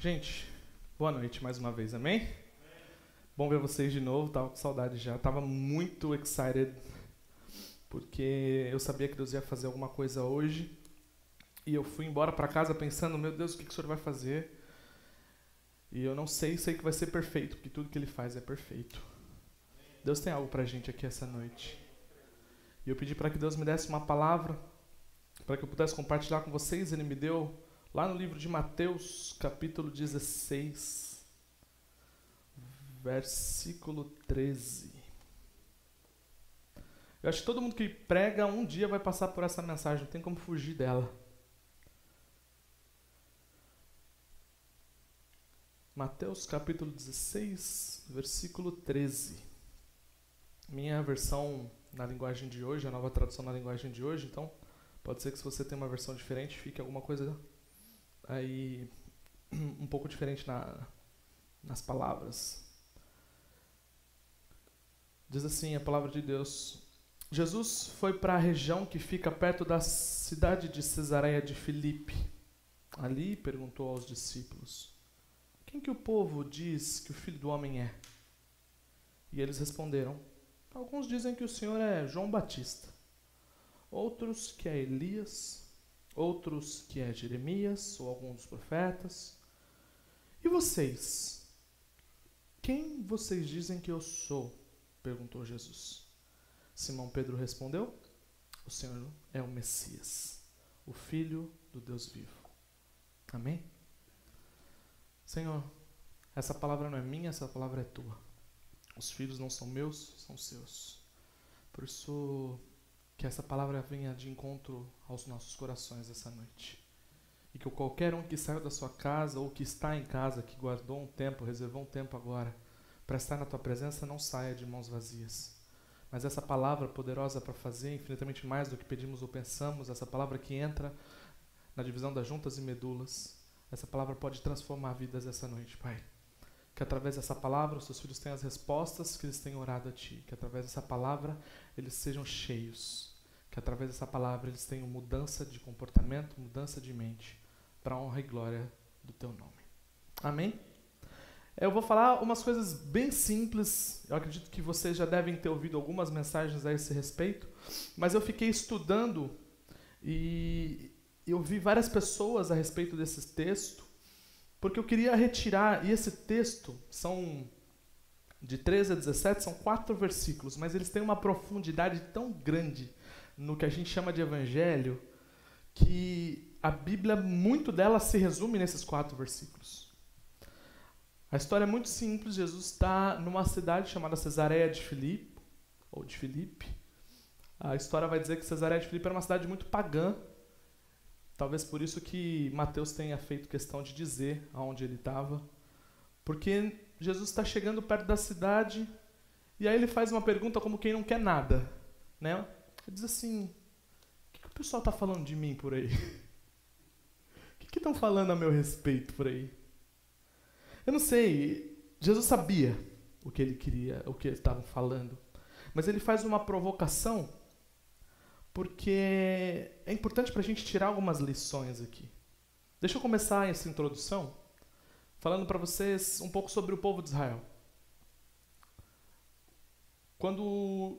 Gente, boa noite mais uma vez, amém? Bom ver vocês de novo, tava com saudade já. Tava muito excited, porque eu sabia que Deus ia fazer alguma coisa hoje. E eu fui embora para casa pensando, meu Deus, o que, que o Senhor vai fazer? E eu não sei, sei que vai ser perfeito, porque tudo que Ele faz é perfeito. Deus tem algo pra gente aqui essa noite. E eu pedi para que Deus me desse uma palavra, para que eu pudesse compartilhar com vocês. Ele me deu lá no livro de Mateus, capítulo 16, versículo 13. Eu acho que todo mundo que prega um dia vai passar por essa mensagem, não tem como fugir dela. Mateus capítulo 16, versículo 13. Minha versão na linguagem de hoje, a nova tradução na linguagem de hoje, então pode ser que se você tem uma versão diferente, fique alguma coisa aí um pouco diferente na, nas palavras. Diz assim a palavra de Deus: Jesus foi para a região que fica perto da cidade de Cesareia de Filipe. Ali perguntou aos discípulos: Quem que o povo diz que o filho do homem é? E eles responderam: Alguns dizem que o Senhor é João Batista, outros que é Elias, outros que é Jeremias ou algum dos profetas. E vocês? Quem vocês dizem que eu sou? perguntou Jesus. Simão Pedro respondeu: O Senhor é o Messias, o Filho do Deus vivo. Amém? Senhor, essa palavra não é minha, essa palavra é tua. Os filhos não são meus, são seus. Por isso, que essa palavra venha de encontro aos nossos corações essa noite. E que qualquer um que saiu da sua casa ou que está em casa, que guardou um tempo, reservou um tempo agora para estar na tua presença, não saia de mãos vazias. Mas essa palavra poderosa para fazer infinitamente mais do que pedimos ou pensamos, essa palavra que entra na divisão das juntas e medulas, essa palavra pode transformar vidas essa noite, Pai. Que através dessa palavra os seus filhos tenham as respostas que eles têm orado a Ti. Que através dessa palavra eles sejam cheios que através dessa palavra eles tenham mudança de comportamento, mudança de mente, para honra e glória do teu nome. Amém? Eu vou falar umas coisas bem simples. Eu acredito que vocês já devem ter ouvido algumas mensagens a esse respeito, mas eu fiquei estudando e eu vi várias pessoas a respeito desse texto, porque eu queria retirar, e esse texto são de 13 a 17, são quatro versículos, mas eles têm uma profundidade tão grande no que a gente chama de evangelho, que a Bíblia, muito dela se resume nesses quatro versículos. A história é muito simples. Jesus está numa cidade chamada Cesareia de Filipe, ou de Filipe. A história vai dizer que Cesareia de Filipe era uma cidade muito pagã. Talvez por isso que Mateus tenha feito questão de dizer aonde ele estava. Porque Jesus está chegando perto da cidade e aí ele faz uma pergunta como quem não quer nada. Né? Diz assim: o que, que o pessoal está falando de mim por aí? O que estão falando a meu respeito por aí? Eu não sei. Jesus sabia o que ele queria, o que eles estavam falando. Mas ele faz uma provocação porque é importante para a gente tirar algumas lições aqui. Deixa eu começar essa introdução falando para vocês um pouco sobre o povo de Israel. Quando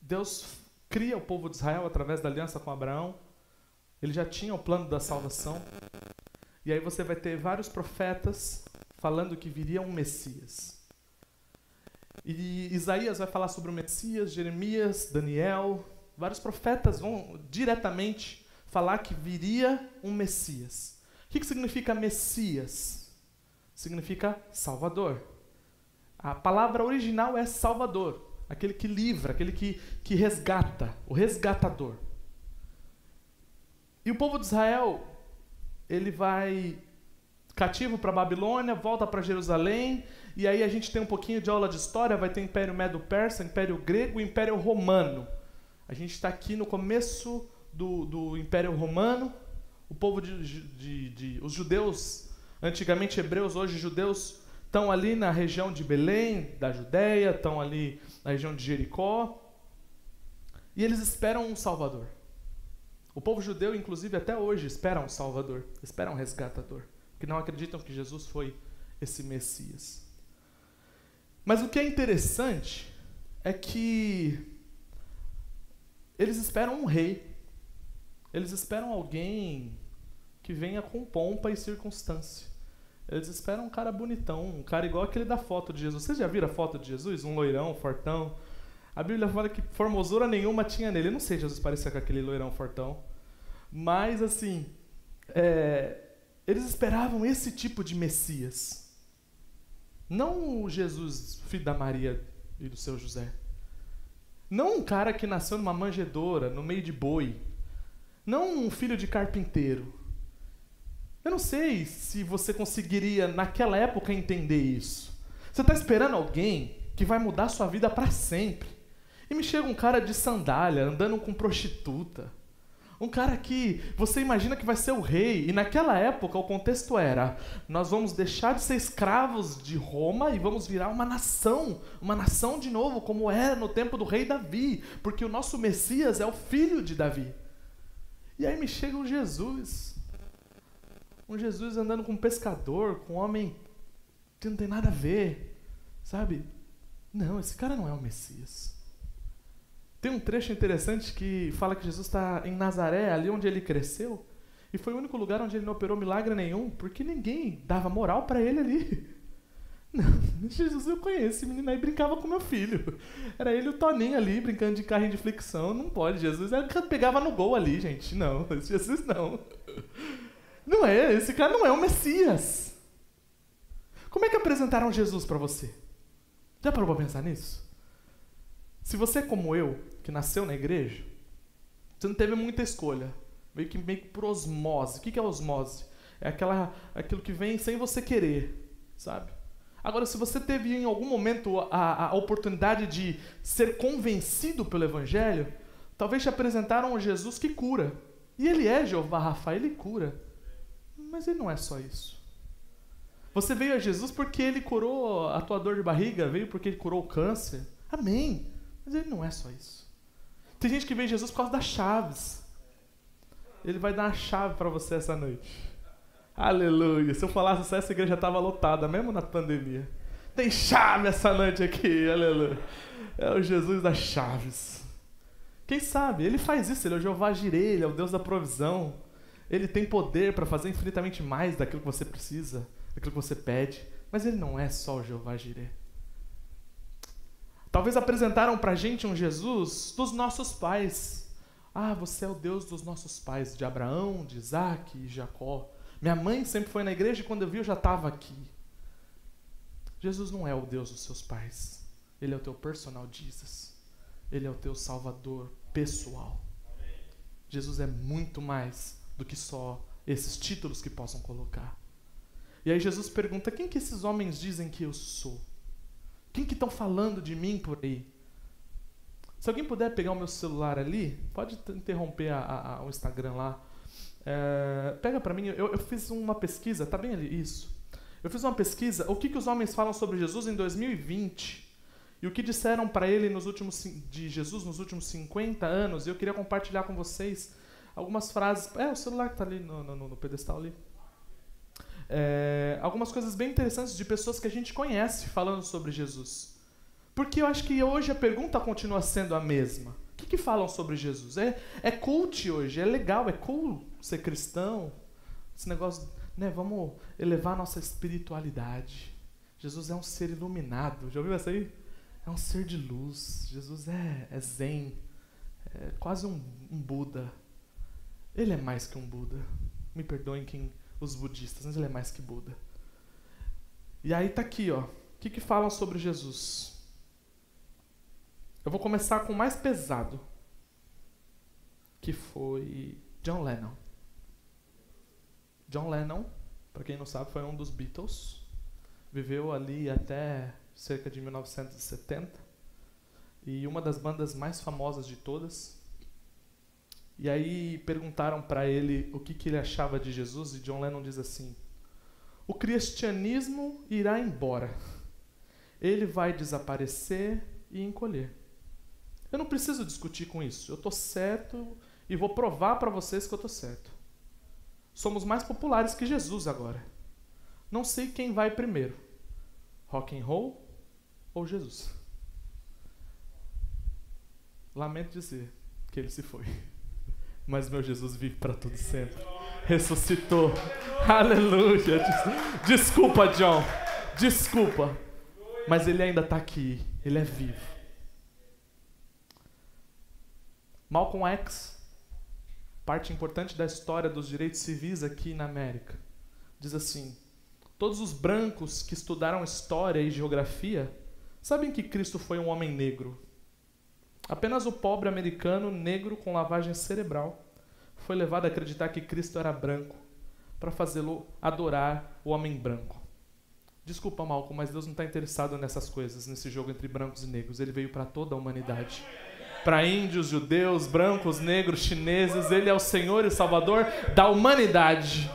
Deus cria o povo de Israel através da aliança com Abraão. Ele já tinha o plano da salvação. E aí você vai ter vários profetas falando que viria um Messias. E Isaías vai falar sobre o Messias, Jeremias, Daniel, vários profetas vão diretamente falar que viria um Messias. O que, que significa Messias? Significa Salvador. A palavra original é Salvador aquele que livra, aquele que, que resgata, o resgatador. E o povo de Israel, ele vai cativo para Babilônia, volta para Jerusalém, e aí a gente tem um pouquinho de aula de história, vai ter Império Medo-Persa, Império Grego e Império Romano. A gente está aqui no começo do, do Império Romano, o povo de, de, de, os judeus, antigamente hebreus, hoje judeus, estão ali na região de Belém, da Judéia, estão ali na região de Jericó, e eles esperam um Salvador. O povo judeu, inclusive, até hoje espera um Salvador, espera um resgatador. que não acreditam que Jesus foi esse Messias. Mas o que é interessante é que eles esperam um rei. Eles esperam alguém que venha com pompa e circunstância. Eles esperam um cara bonitão, um cara igual aquele da foto de Jesus. Vocês já viram a foto de Jesus? Um loirão, fortão. A Bíblia fala que formosura nenhuma tinha nele. Eu não sei Jesus parecia com aquele loirão fortão. Mas, assim, é, eles esperavam esse tipo de Messias. Não o Jesus, filho da Maria e do seu José. Não um cara que nasceu numa manjedoura, no meio de boi. Não um filho de carpinteiro. Eu não sei se você conseguiria, naquela época, entender isso. Você está esperando alguém que vai mudar sua vida para sempre. E me chega um cara de sandália, andando com prostituta. Um cara que você imagina que vai ser o rei, e naquela época o contexto era: nós vamos deixar de ser escravos de Roma e vamos virar uma nação, uma nação de novo, como era no tempo do rei Davi, porque o nosso Messias é o filho de Davi. E aí me chega um Jesus, um Jesus andando com um pescador, com um homem que não tem nada a ver, sabe? Não, esse cara não é o Messias. Tem um trecho interessante que fala que Jesus está em Nazaré, ali onde ele cresceu, e foi o único lugar onde ele não operou milagre nenhum, porque ninguém dava moral para ele ali. Não, Jesus, eu conheço esse menino aí, brincava com meu filho. Era ele o Toninho ali, brincando de carrinho de flexão. Não pode, Jesus. Ele pegava no gol ali, gente. Não, Jesus não. Não é, esse cara não é o Messias. Como é que apresentaram Jesus para você? Já parou para pensar nisso? Se você é como eu, que nasceu na igreja, você não teve muita escolha. Meio que, meio que por osmose. O que é osmose? É aquela, aquilo que vem sem você querer, sabe? Agora, se você teve em algum momento a, a oportunidade de ser convencido pelo Evangelho, talvez te apresentaram um Jesus que cura. E ele é Jeová Rafa, ele cura. Mas ele não é só isso. Você veio a Jesus porque ele curou a tua dor de barriga, veio porque ele curou o câncer. Amém. Mas ele não é só isso. Tem gente que vê Jesus por causa das chaves. Ele vai dar uma chave para você essa noite. Aleluia. Se eu falasse só, essa igreja estava lotada, mesmo na pandemia. Tem chave essa noite aqui, aleluia. É o Jesus das chaves. Quem sabe? Ele faz isso, ele é o Jeová Jireh, ele é o Deus da provisão. Ele tem poder para fazer infinitamente mais daquilo que você precisa, daquilo que você pede. Mas ele não é só o Jeová Jireh. Talvez apresentaram para a gente um Jesus dos nossos pais. Ah, você é o Deus dos nossos pais, de Abraão, de Isaac e Jacó. Minha mãe sempre foi na igreja e quando eu vi eu já estava aqui. Jesus não é o Deus dos seus pais. Ele é o teu personal Jesus. Ele é o teu salvador pessoal. Jesus é muito mais do que só esses títulos que possam colocar. E aí Jesus pergunta: quem que esses homens dizem que eu sou? Quem que estão falando de mim por aí? Se alguém puder pegar o meu celular ali, pode interromper a, a, a, o Instagram lá. É, pega para mim, eu, eu, fiz uma pesquisa, tá bem ali, isso. Eu fiz uma pesquisa, o que, que os homens falam sobre Jesus em 2020 e o que disseram para ele nos últimos de Jesus nos últimos 50 anos. E eu queria compartilhar com vocês algumas frases. É, o celular que está ali no, no, no pedestal ali é, algumas coisas bem interessantes de pessoas que a gente conhece falando sobre Jesus. Porque eu acho que hoje a pergunta continua sendo a mesma. O que, que falam sobre Jesus? É, é cult hoje, é legal, é cool ser cristão. Esse negócio, né? Vamos elevar nossa espiritualidade. Jesus é um ser iluminado. Já ouviu essa aí? É um ser de luz. Jesus é, é zen. É quase um, um Buda. Ele é mais que um Buda. Me perdoem quem os budistas, mas ele é mais que Buda. E aí tá aqui, ó. O que, que falam sobre Jesus? Eu vou começar com o mais pesado, que foi John Lennon. John Lennon, para quem não sabe, foi um dos Beatles. Viveu ali até cerca de 1970. E uma das bandas mais famosas de todas. E aí perguntaram para ele o que, que ele achava de Jesus, e John Lennon diz assim: O cristianismo irá embora, ele vai desaparecer e encolher. Eu não preciso discutir com isso, eu estou certo e vou provar para vocês que eu estou certo. Somos mais populares que Jesus agora. Não sei quem vai primeiro, rock and roll ou Jesus. Lamento dizer que ele se foi, mas meu Jesus vive para todo sempre. Ressuscitou. Aleluia. Desculpa, John. Desculpa. Mas ele ainda está aqui. Ele é vivo. Malcolm X, parte importante da história dos direitos civis aqui na América, diz assim: Todos os brancos que estudaram história e geografia sabem que Cristo foi um homem negro. Apenas o pobre americano negro com lavagem cerebral foi levado a acreditar que Cristo era branco para fazê-lo adorar o homem branco. Desculpa, Malcolm, mas Deus não está interessado nessas coisas, nesse jogo entre brancos e negros. Ele veio para toda a humanidade para índios, judeus, brancos, negros, chineses. Ele é o Senhor e Salvador da humanidade.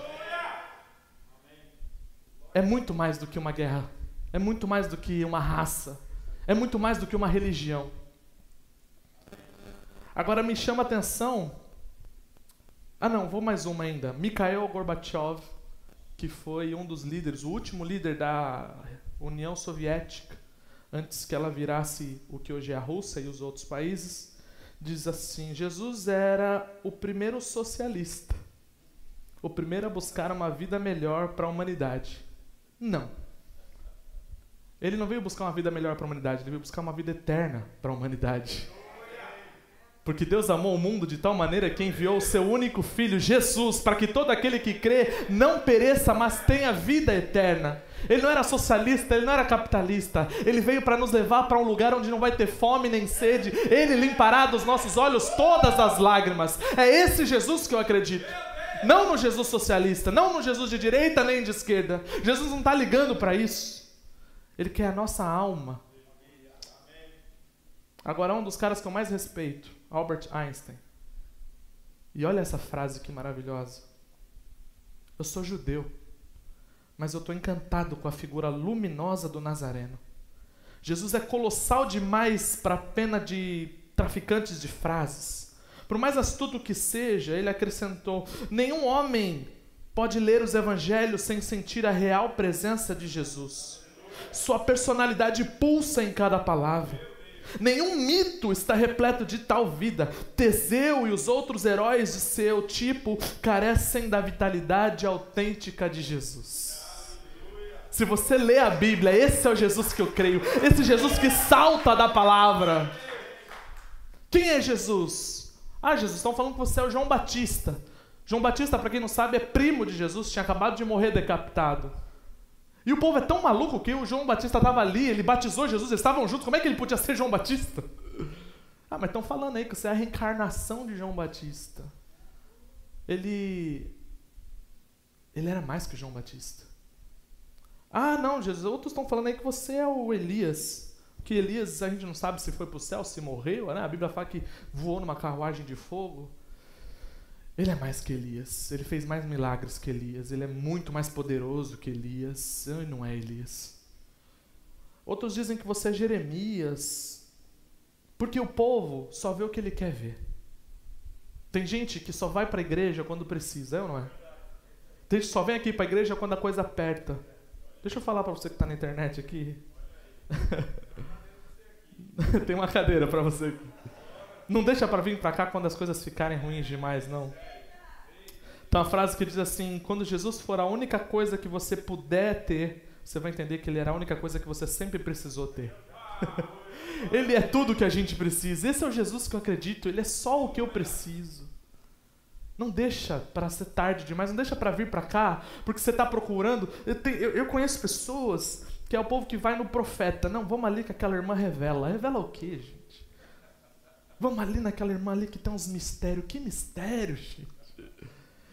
É muito mais do que uma guerra. É muito mais do que uma raça. É muito mais do que uma religião. Agora me chama a atenção. Ah, não, vou mais uma ainda. Mikhail Gorbachev, que foi um dos líderes, o último líder da União Soviética antes que ela virasse o que hoje é a Rússia e os outros países, diz assim: Jesus era o primeiro socialista, o primeiro a buscar uma vida melhor para a humanidade. Não. Ele não veio buscar uma vida melhor para a humanidade, ele veio buscar uma vida eterna para a humanidade. Porque Deus amou o mundo de tal maneira que enviou o seu único filho, Jesus, para que todo aquele que crê não pereça, mas tenha vida eterna. Ele não era socialista, ele não era capitalista. Ele veio para nos levar para um lugar onde não vai ter fome nem sede. Ele limpará dos nossos olhos todas as lágrimas. É esse Jesus que eu acredito. Não no Jesus socialista, não no Jesus de direita nem de esquerda. Jesus não está ligando para isso. Ele quer a nossa alma. Agora, um dos caras que eu mais respeito, Albert Einstein. E olha essa frase que maravilhosa. Eu sou judeu mas eu estou encantado com a figura luminosa do Nazareno. Jesus é colossal demais para a pena de traficantes de frases. Por mais astuto que seja, ele acrescentou: nenhum homem pode ler os evangelhos sem sentir a real presença de Jesus. Sua personalidade pulsa em cada palavra. Nenhum mito está repleto de tal vida. Teseu e os outros heróis de seu tipo carecem da vitalidade autêntica de Jesus. Se você lê a Bíblia, esse é o Jesus que eu creio. Esse Jesus que salta da palavra. Quem é Jesus? Ah, Jesus, estão falando que você é o João Batista. João Batista, para quem não sabe, é primo de Jesus, tinha acabado de morrer decapitado. E o povo é tão maluco que o João Batista estava ali, ele batizou Jesus, eles estavam juntos, como é que ele podia ser João Batista? Ah, mas estão falando aí que você é a reencarnação de João Batista. Ele. Ele era mais que João Batista. Ah, não, Jesus, outros estão falando aí que você é o Elias. Que Elias, a gente não sabe se foi para o céu, se morreu, né? A Bíblia fala que voou numa carruagem de fogo. Ele é mais que Elias. Ele fez mais milagres que Elias. Ele é muito mais poderoso que Elias. Ele não é Elias. Outros dizem que você é Jeremias. Porque o povo só vê o que ele quer ver. Tem gente que só vai para a igreja quando precisa, é ou não é? Tem gente que só vem aqui para a igreja quando a coisa aperta. Deixa eu falar para você que está na internet aqui. Tem uma cadeira para você. Não deixa para vir para cá quando as coisas ficarem ruins demais, não. Tem uma frase que diz assim: quando Jesus for a única coisa que você puder ter, você vai entender que Ele era a única coisa que você sempre precisou ter. ele é tudo que a gente precisa. Esse é o Jesus que eu acredito. Ele é só o que eu preciso. Não deixa para ser tarde demais, não deixa para vir para cá, porque você está procurando. Eu, tenho, eu, eu, conheço pessoas que é o povo que vai no profeta. Não, vamos ali que aquela irmã revela. Revela o quê, gente? Vamos ali naquela irmã ali que tem uns mistérios. Que mistério, gente?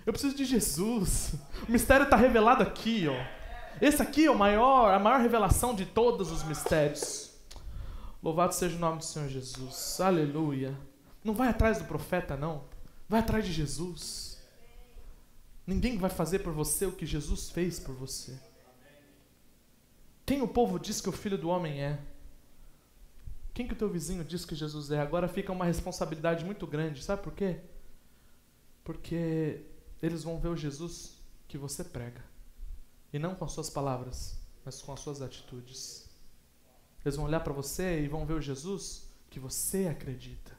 Eu preciso de Jesus. O mistério está revelado aqui, ó. Esse aqui é o maior, a maior revelação de todos os mistérios. Louvado seja o nome do Senhor Jesus. Aleluia. Não vai atrás do profeta, não. Vai atrás de Jesus. Ninguém vai fazer por você o que Jesus fez por você. Quem o povo diz que o filho do homem é? Quem que o teu vizinho diz que Jesus é? Agora fica uma responsabilidade muito grande. Sabe por quê? Porque eles vão ver o Jesus que você prega. E não com as suas palavras, mas com as suas atitudes. Eles vão olhar para você e vão ver o Jesus que você acredita.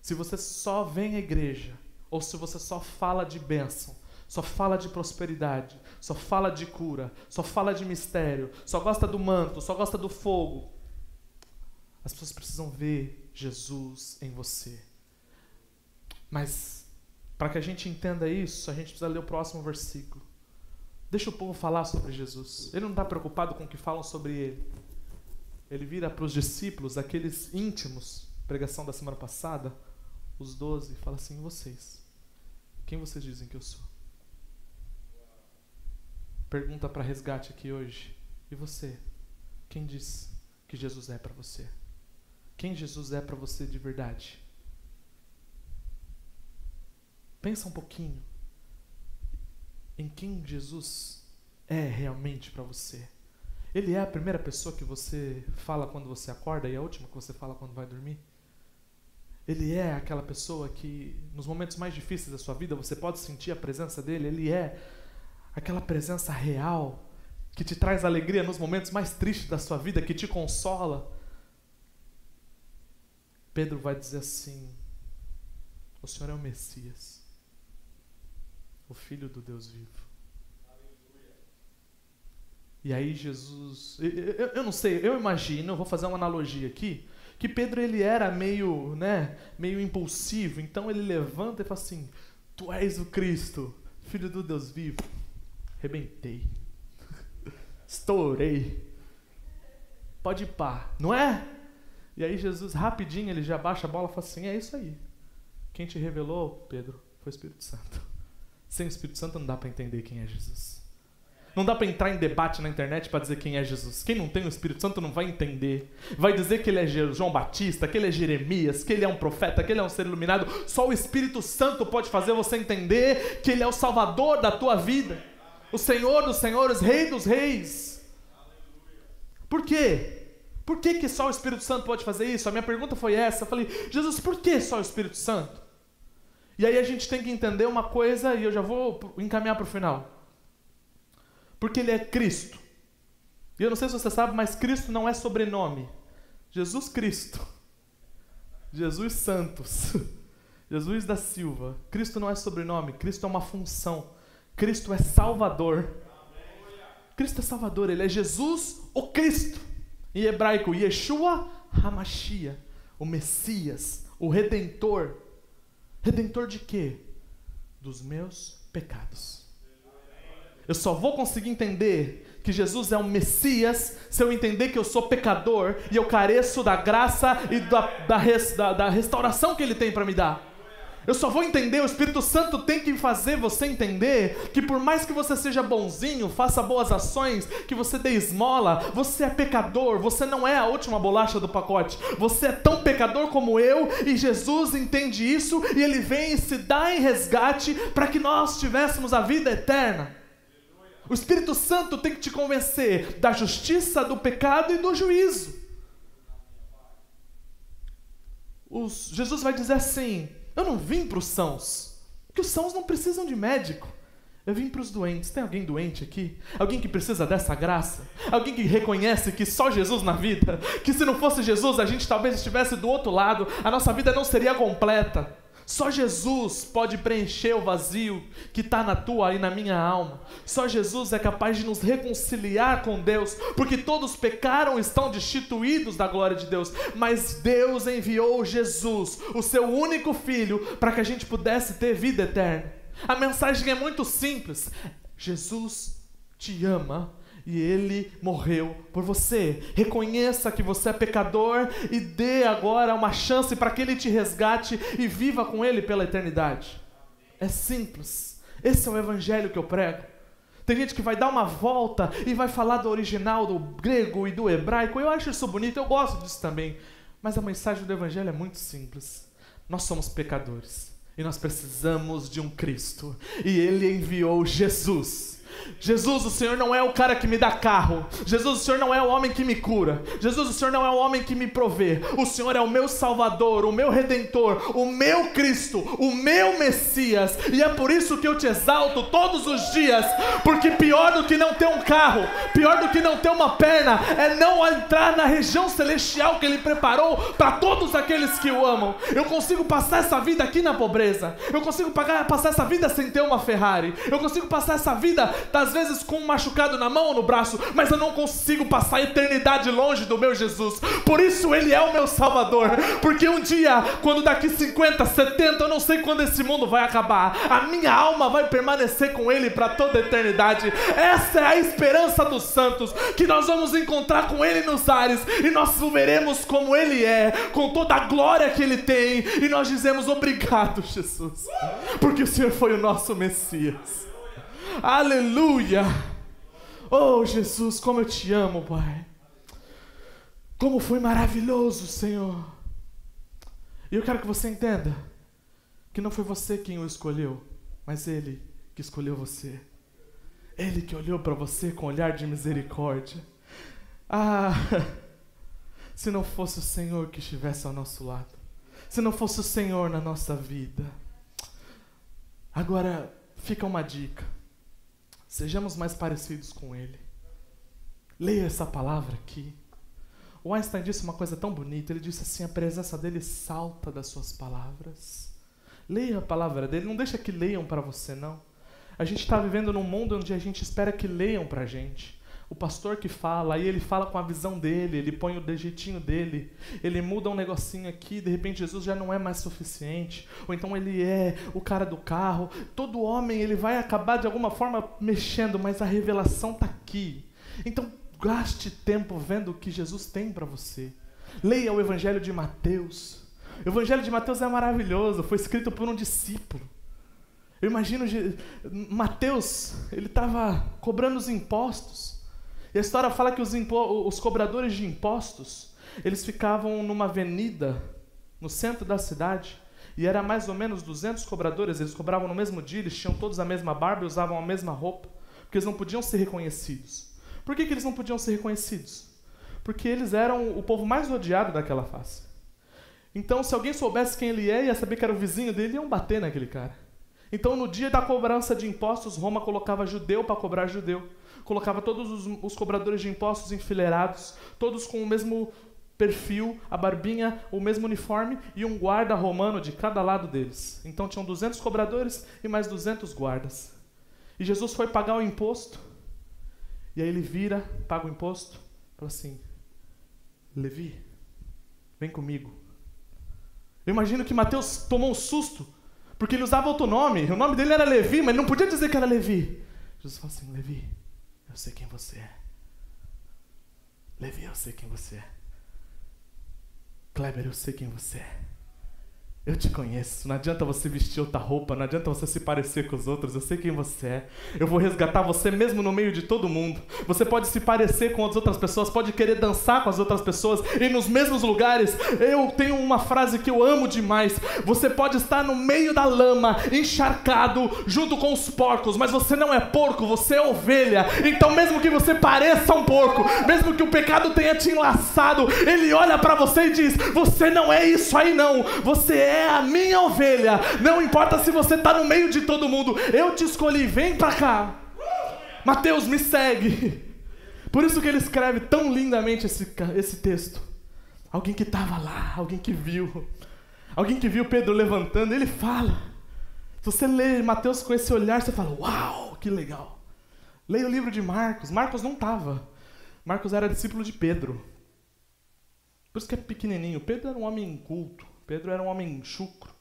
Se você só vem à igreja, ou se você só fala de bênção, só fala de prosperidade, só fala de cura, só fala de mistério, só gosta do manto, só gosta do fogo, as pessoas precisam ver Jesus em você. Mas, para que a gente entenda isso, a gente precisa ler o próximo versículo. Deixa o povo falar sobre Jesus. Ele não está preocupado com o que falam sobre ele. Ele vira para os discípulos, aqueles íntimos, pregação da semana passada, os doze, e fala assim: vocês, quem vocês dizem que eu sou? Pergunta para resgate aqui hoje. E você? Quem diz que Jesus é para você? Quem Jesus é para você de verdade? Pensa um pouquinho em quem Jesus é realmente para você. Ele é a primeira pessoa que você fala quando você acorda e a última que você fala quando vai dormir? Ele é aquela pessoa que, nos momentos mais difíceis da sua vida, você pode sentir a presença dele. Ele é aquela presença real que te traz alegria nos momentos mais tristes da sua vida, que te consola. Pedro vai dizer assim: O Senhor é o Messias, o Filho do Deus vivo. E aí Jesus, eu, eu, não sei, eu imagino, eu vou fazer uma analogia aqui, que Pedro ele era meio, né, meio impulsivo, então ele levanta e fala assim: Tu és o Cristo, Filho do Deus vivo. Rebentei. Estourei. Pode ir pá, não é? E aí Jesus, rapidinho, ele já baixa a bola e fala assim: é isso aí. Quem te revelou, Pedro, foi o Espírito Santo. Sem o Espírito Santo não dá para entender quem é Jesus. Não dá para entrar em debate na internet para dizer quem é Jesus. Quem não tem o Espírito Santo não vai entender. Vai dizer que ele é João Batista, que ele é Jeremias, que ele é um profeta, que ele é um ser iluminado. Só o Espírito Santo pode fazer você entender que ele é o Salvador da tua vida o Senhor dos Senhores, Rei dos Reis. Por quê? Por que, que só o Espírito Santo pode fazer isso? A minha pergunta foi essa. Eu falei, Jesus, por que só o Espírito Santo? E aí a gente tem que entender uma coisa, e eu já vou encaminhar para o final. Porque ele é Cristo. E eu não sei se você sabe, mas Cristo não é sobrenome. Jesus Cristo. Jesus Santos. Jesus da Silva. Cristo não é sobrenome, Cristo é uma função. Cristo é Salvador. Cristo é Salvador, ele é Jesus, o Cristo. Em hebraico, Yeshua Hamashia, o Messias, o Redentor. Redentor de quê? Dos meus pecados. Eu só vou conseguir entender que Jesus é um Messias se eu entender que eu sou pecador e eu careço da graça e da, da, da, da restauração que Ele tem para me dar. Eu só vou entender, o Espírito Santo tem que fazer você entender que por mais que você seja bonzinho, faça boas ações, que você dê esmola, você é pecador, você não é a última bolacha do pacote. Você é tão pecador como eu e Jesus entende isso e ele vem e se dá em resgate para que nós tivéssemos a vida eterna. O Espírito Santo tem que te convencer da justiça, do pecado e do juízo. Os, Jesus vai dizer assim: eu não vim para os sãos, porque os sãos não precisam de médico. Eu vim para os doentes. Tem alguém doente aqui? Alguém que precisa dessa graça? Alguém que reconhece que só Jesus na vida? Que se não fosse Jesus, a gente talvez estivesse do outro lado, a nossa vida não seria completa. Só Jesus pode preencher o vazio que está na tua e na minha alma. Só Jesus é capaz de nos reconciliar com Deus, porque todos pecaram e estão destituídos da glória de Deus. Mas Deus enviou Jesus, o seu único filho, para que a gente pudesse ter vida eterna. A mensagem é muito simples: Jesus te ama e ele morreu por você. Reconheça que você é pecador e dê agora uma chance para que ele te resgate e viva com ele pela eternidade. É simples. Esse é o evangelho que eu prego. Tem gente que vai dar uma volta e vai falar do original, do grego e do hebraico. Eu acho isso bonito, eu gosto disso também. Mas a mensagem do evangelho é muito simples. Nós somos pecadores e nós precisamos de um Cristo. E ele enviou Jesus Jesus, o Senhor não é o cara que me dá carro. Jesus, o Senhor não é o homem que me cura. Jesus, o Senhor não é o homem que me provê. O Senhor é o meu Salvador, o meu Redentor, o meu Cristo, o meu Messias. E é por isso que eu te exalto todos os dias. Porque pior do que não ter um carro, pior do que não ter uma perna, é não entrar na região celestial que Ele preparou para todos aqueles que o amam. Eu consigo passar essa vida aqui na pobreza. Eu consigo pagar, passar essa vida sem ter uma Ferrari. Eu consigo passar essa vida às vezes com um machucado na mão ou no braço, mas eu não consigo passar a eternidade longe do meu Jesus. Por isso ele é o meu Salvador. Porque um dia, quando daqui 50, 70, eu não sei quando esse mundo vai acabar, a minha alma vai permanecer com ele para toda a eternidade. Essa é a esperança dos santos, que nós vamos encontrar com ele nos ares e nós o veremos como ele é, com toda a glória que ele tem, e nós dizemos obrigado, Jesus, porque o Senhor foi o nosso Messias. Aleluia! Oh Jesus, como eu te amo, Pai. Como foi maravilhoso, Senhor. E eu quero que você entenda que não foi você quem o escolheu, mas Ele que escolheu você. Ele que olhou para você com olhar de misericórdia. Ah, se não fosse o Senhor que estivesse ao nosso lado, se não fosse o Senhor na nossa vida. Agora, fica uma dica. Sejamos mais parecidos com Ele. Leia essa palavra aqui. O Einstein disse uma coisa tão bonita. Ele disse assim: a presença dele salta das suas palavras. Leia a palavra dele. Não deixa que leiam para você, não. A gente está vivendo num mundo onde a gente espera que leiam para a gente o pastor que fala, aí ele fala com a visão dele, ele põe o dejeitinho dele, ele muda um negocinho aqui, de repente Jesus já não é mais suficiente, ou então ele é o cara do carro. Todo homem ele vai acabar de alguma forma mexendo, mas a revelação está aqui. Então gaste tempo vendo o que Jesus tem para você. Leia o Evangelho de Mateus. O Evangelho de Mateus é maravilhoso, foi escrito por um discípulo. Eu imagino Mateus, ele estava cobrando os impostos. E a história fala que os, os cobradores de impostos, eles ficavam numa avenida no centro da cidade, e era mais ou menos 200 cobradores, eles cobravam no mesmo dia, eles tinham todos a mesma barba e usavam a mesma roupa, porque eles não podiam ser reconhecidos. Por que, que eles não podiam ser reconhecidos? Porque eles eram o povo mais odiado daquela face. Então, se alguém soubesse quem ele é, ia saber que era o vizinho dele, iam bater naquele cara. Então, no dia da cobrança de impostos, Roma colocava judeu para cobrar judeu colocava todos os, os cobradores de impostos enfileirados, todos com o mesmo perfil, a barbinha, o mesmo uniforme e um guarda romano de cada lado deles. Então tinham 200 cobradores e mais 200 guardas. E Jesus foi pagar o imposto. E aí ele vira, paga o imposto, fala assim: Levi, vem comigo. Eu imagino que Mateus tomou um susto, porque ele usava outro nome. O nome dele era Levi, mas não podia dizer que era Levi. Jesus fala assim: Levi, eu sei quem você é. Levi, eu sei quem você é. Kleber, eu sei quem você é. Eu te conheço. Não adianta você vestir outra roupa, não adianta você se parecer com os outros. Eu sei quem você é. Eu vou resgatar você mesmo no meio de todo mundo. Você pode se parecer com as outras pessoas, pode querer dançar com as outras pessoas e nos mesmos lugares. Eu tenho uma frase que eu amo demais. Você pode estar no meio da lama, encharcado, junto com os porcos, mas você não é porco, você é ovelha. Então, mesmo que você pareça um porco, mesmo que o pecado tenha te enlaçado, ele olha para você e diz: Você não é isso aí, não. Você é é a minha ovelha. Não importa se você está no meio de todo mundo, eu te escolhi, vem para cá. Mateus, me segue. Por isso que ele escreve tão lindamente esse, esse texto. Alguém que estava lá, alguém que viu, alguém que viu Pedro levantando, ele fala. Se você lê Mateus com esse olhar, você fala: Uau, que legal. Leia o livro de Marcos. Marcos não estava. Marcos era discípulo de Pedro. Por isso que é pequenininho. Pedro era um homem culto. Pedro era um homem chucro.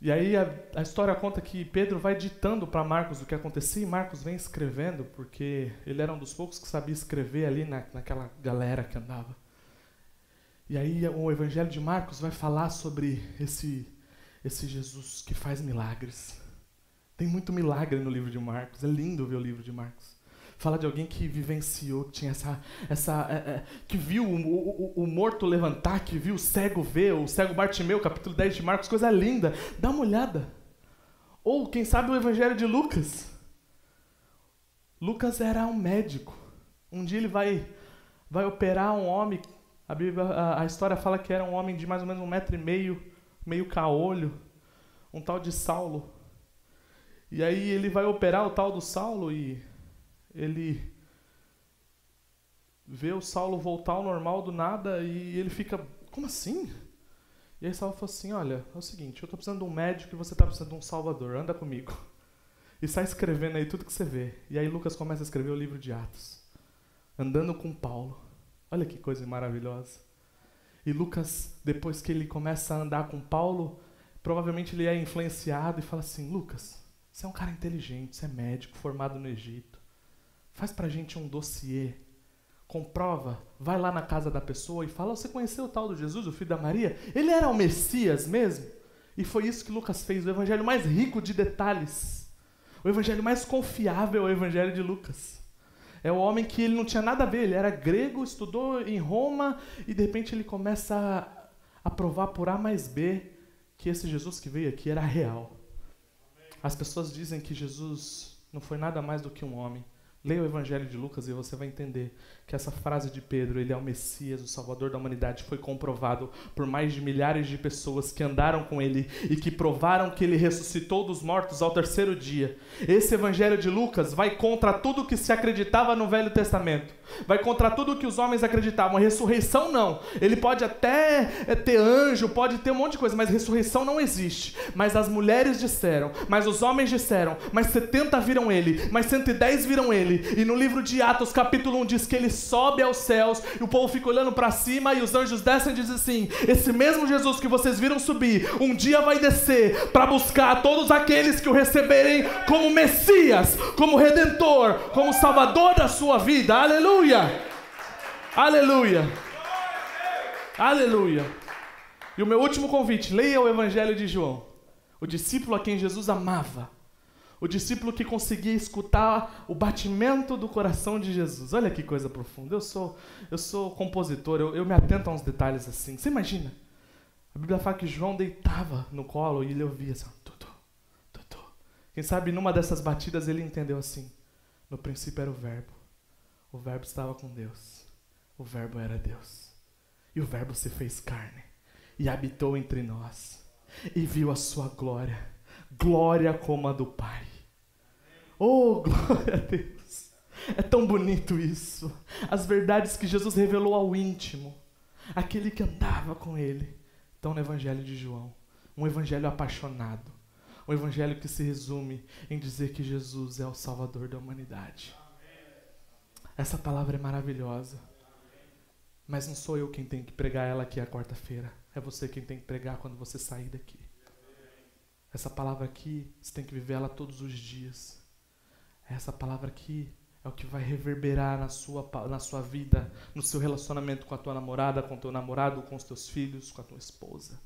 E aí a, a história conta que Pedro vai ditando para Marcos o que acontecia e Marcos vem escrevendo, porque ele era um dos poucos que sabia escrever ali na, naquela galera que andava. E aí o Evangelho de Marcos vai falar sobre esse, esse Jesus que faz milagres. Tem muito milagre no livro de Marcos. É lindo ver o livro de Marcos. Fala de alguém que vivenciou, que tinha essa. essa é, é, que viu o, o, o, morto levantar, que viu o cego ver, o cego Bartimeu, capítulo 10 de Marcos, coisa linda. Dá uma olhada. Ou, quem sabe, o Evangelho de Lucas. Lucas era um médico. Um dia ele vai, vai operar um homem. A, Bíblia, a, a história fala que era um homem de mais ou menos um metro e meio, meio caolho, um tal de Saulo. E aí ele vai operar o tal do Saulo e ele vê o Saulo voltar ao normal do nada e ele fica, como assim? E aí Saulo falou assim, olha, é o seguinte, eu estou precisando de um médico e você está precisando de um salvador, anda comigo. E sai escrevendo aí tudo que você vê. E aí Lucas começa a escrever o livro de Atos. Andando com Paulo. Olha que coisa maravilhosa. E Lucas, depois que ele começa a andar com Paulo, provavelmente ele é influenciado e fala assim: Lucas, você é um cara inteligente, você é médico, formado no Egito. Faz pra gente um dossiê. Comprova, vai lá na casa da pessoa e fala: Você conheceu o tal do Jesus, o filho da Maria? Ele era o Messias mesmo? E foi isso que Lucas fez, o evangelho mais rico de detalhes o evangelho mais confiável é o evangelho de Lucas. É o homem que ele não tinha nada a ver, ele era grego, estudou em Roma e de repente ele começa a, a provar por A mais B que esse Jesus que veio aqui era real. As pessoas dizem que Jesus não foi nada mais do que um homem. Leia o Evangelho de Lucas e você vai entender que essa frase de Pedro, ele é o Messias, o Salvador da humanidade, foi comprovado por mais de milhares de pessoas que andaram com ele e que provaram que ele ressuscitou dos mortos ao terceiro dia. Esse Evangelho de Lucas vai contra tudo que se acreditava no Velho Testamento, vai contra tudo que os homens acreditavam. A ressurreição não. Ele pode até eh, ter anjo, pode ter um monte de coisa, mas ressurreição não existe. Mas as mulheres disseram, mas os homens disseram, mas 70 viram ele, mas 110 viram ele. E no livro de Atos, capítulo 1, diz que ele sobe aos céus e o povo fica olhando para cima e os anjos descem e dizem assim: Esse mesmo Jesus que vocês viram subir, um dia vai descer para buscar todos aqueles que o receberem como Messias, como Redentor, como Salvador da sua vida. Aleluia! Aleluia! Aleluia! E o meu último convite: leia o Evangelho de João, o discípulo a quem Jesus amava o discípulo que conseguia escutar o batimento do coração de Jesus. Olha que coisa profunda. Eu sou, eu sou compositor, eu, eu me atento a uns detalhes assim. Você imagina? A Bíblia fala que João deitava no colo e ele ouvia assim, tudo, tudo. Quem sabe numa dessas batidas ele entendeu assim: no princípio era o Verbo, o Verbo estava com Deus, o Verbo era Deus, e o Verbo se fez carne e habitou entre nós e viu a sua glória, glória como a do Pai. Oh, glória a Deus! É tão bonito isso. As verdades que Jesus revelou ao íntimo, aquele que andava com ele. Então, no Evangelho de João, um evangelho apaixonado, um evangelho que se resume em dizer que Jesus é o Salvador da humanidade. Essa palavra é maravilhosa. Mas não sou eu quem tem que pregar ela aqui a quarta-feira. É você quem tem que pregar quando você sair daqui. Essa palavra aqui, você tem que viver ela todos os dias. Essa palavra aqui é o que vai reverberar na sua, na sua vida, no seu relacionamento com a tua namorada, com o teu namorado, com os teus filhos, com a tua esposa.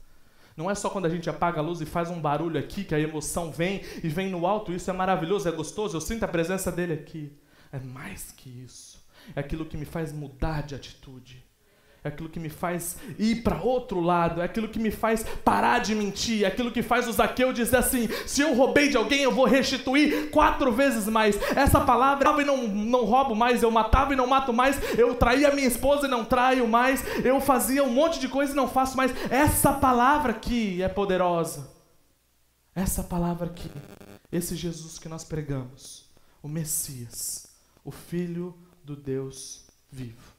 Não é só quando a gente apaga a luz e faz um barulho aqui que a emoção vem e vem no alto. Isso é maravilhoso, é gostoso. Eu sinto a presença dele aqui. É mais que isso. É aquilo que me faz mudar de atitude é aquilo que me faz ir para outro lado, é aquilo que me faz parar de mentir, é aquilo que faz o Zaqueu dizer assim: se eu roubei de alguém, eu vou restituir quatro vezes mais. Essa palavra, eu não, não roubo mais, eu matava e não mato mais, eu traía minha esposa e não traio mais, eu fazia um monte de coisa e não faço mais. Essa palavra aqui é poderosa. Essa palavra aqui, esse Jesus que nós pregamos, o Messias, o Filho do Deus vivo.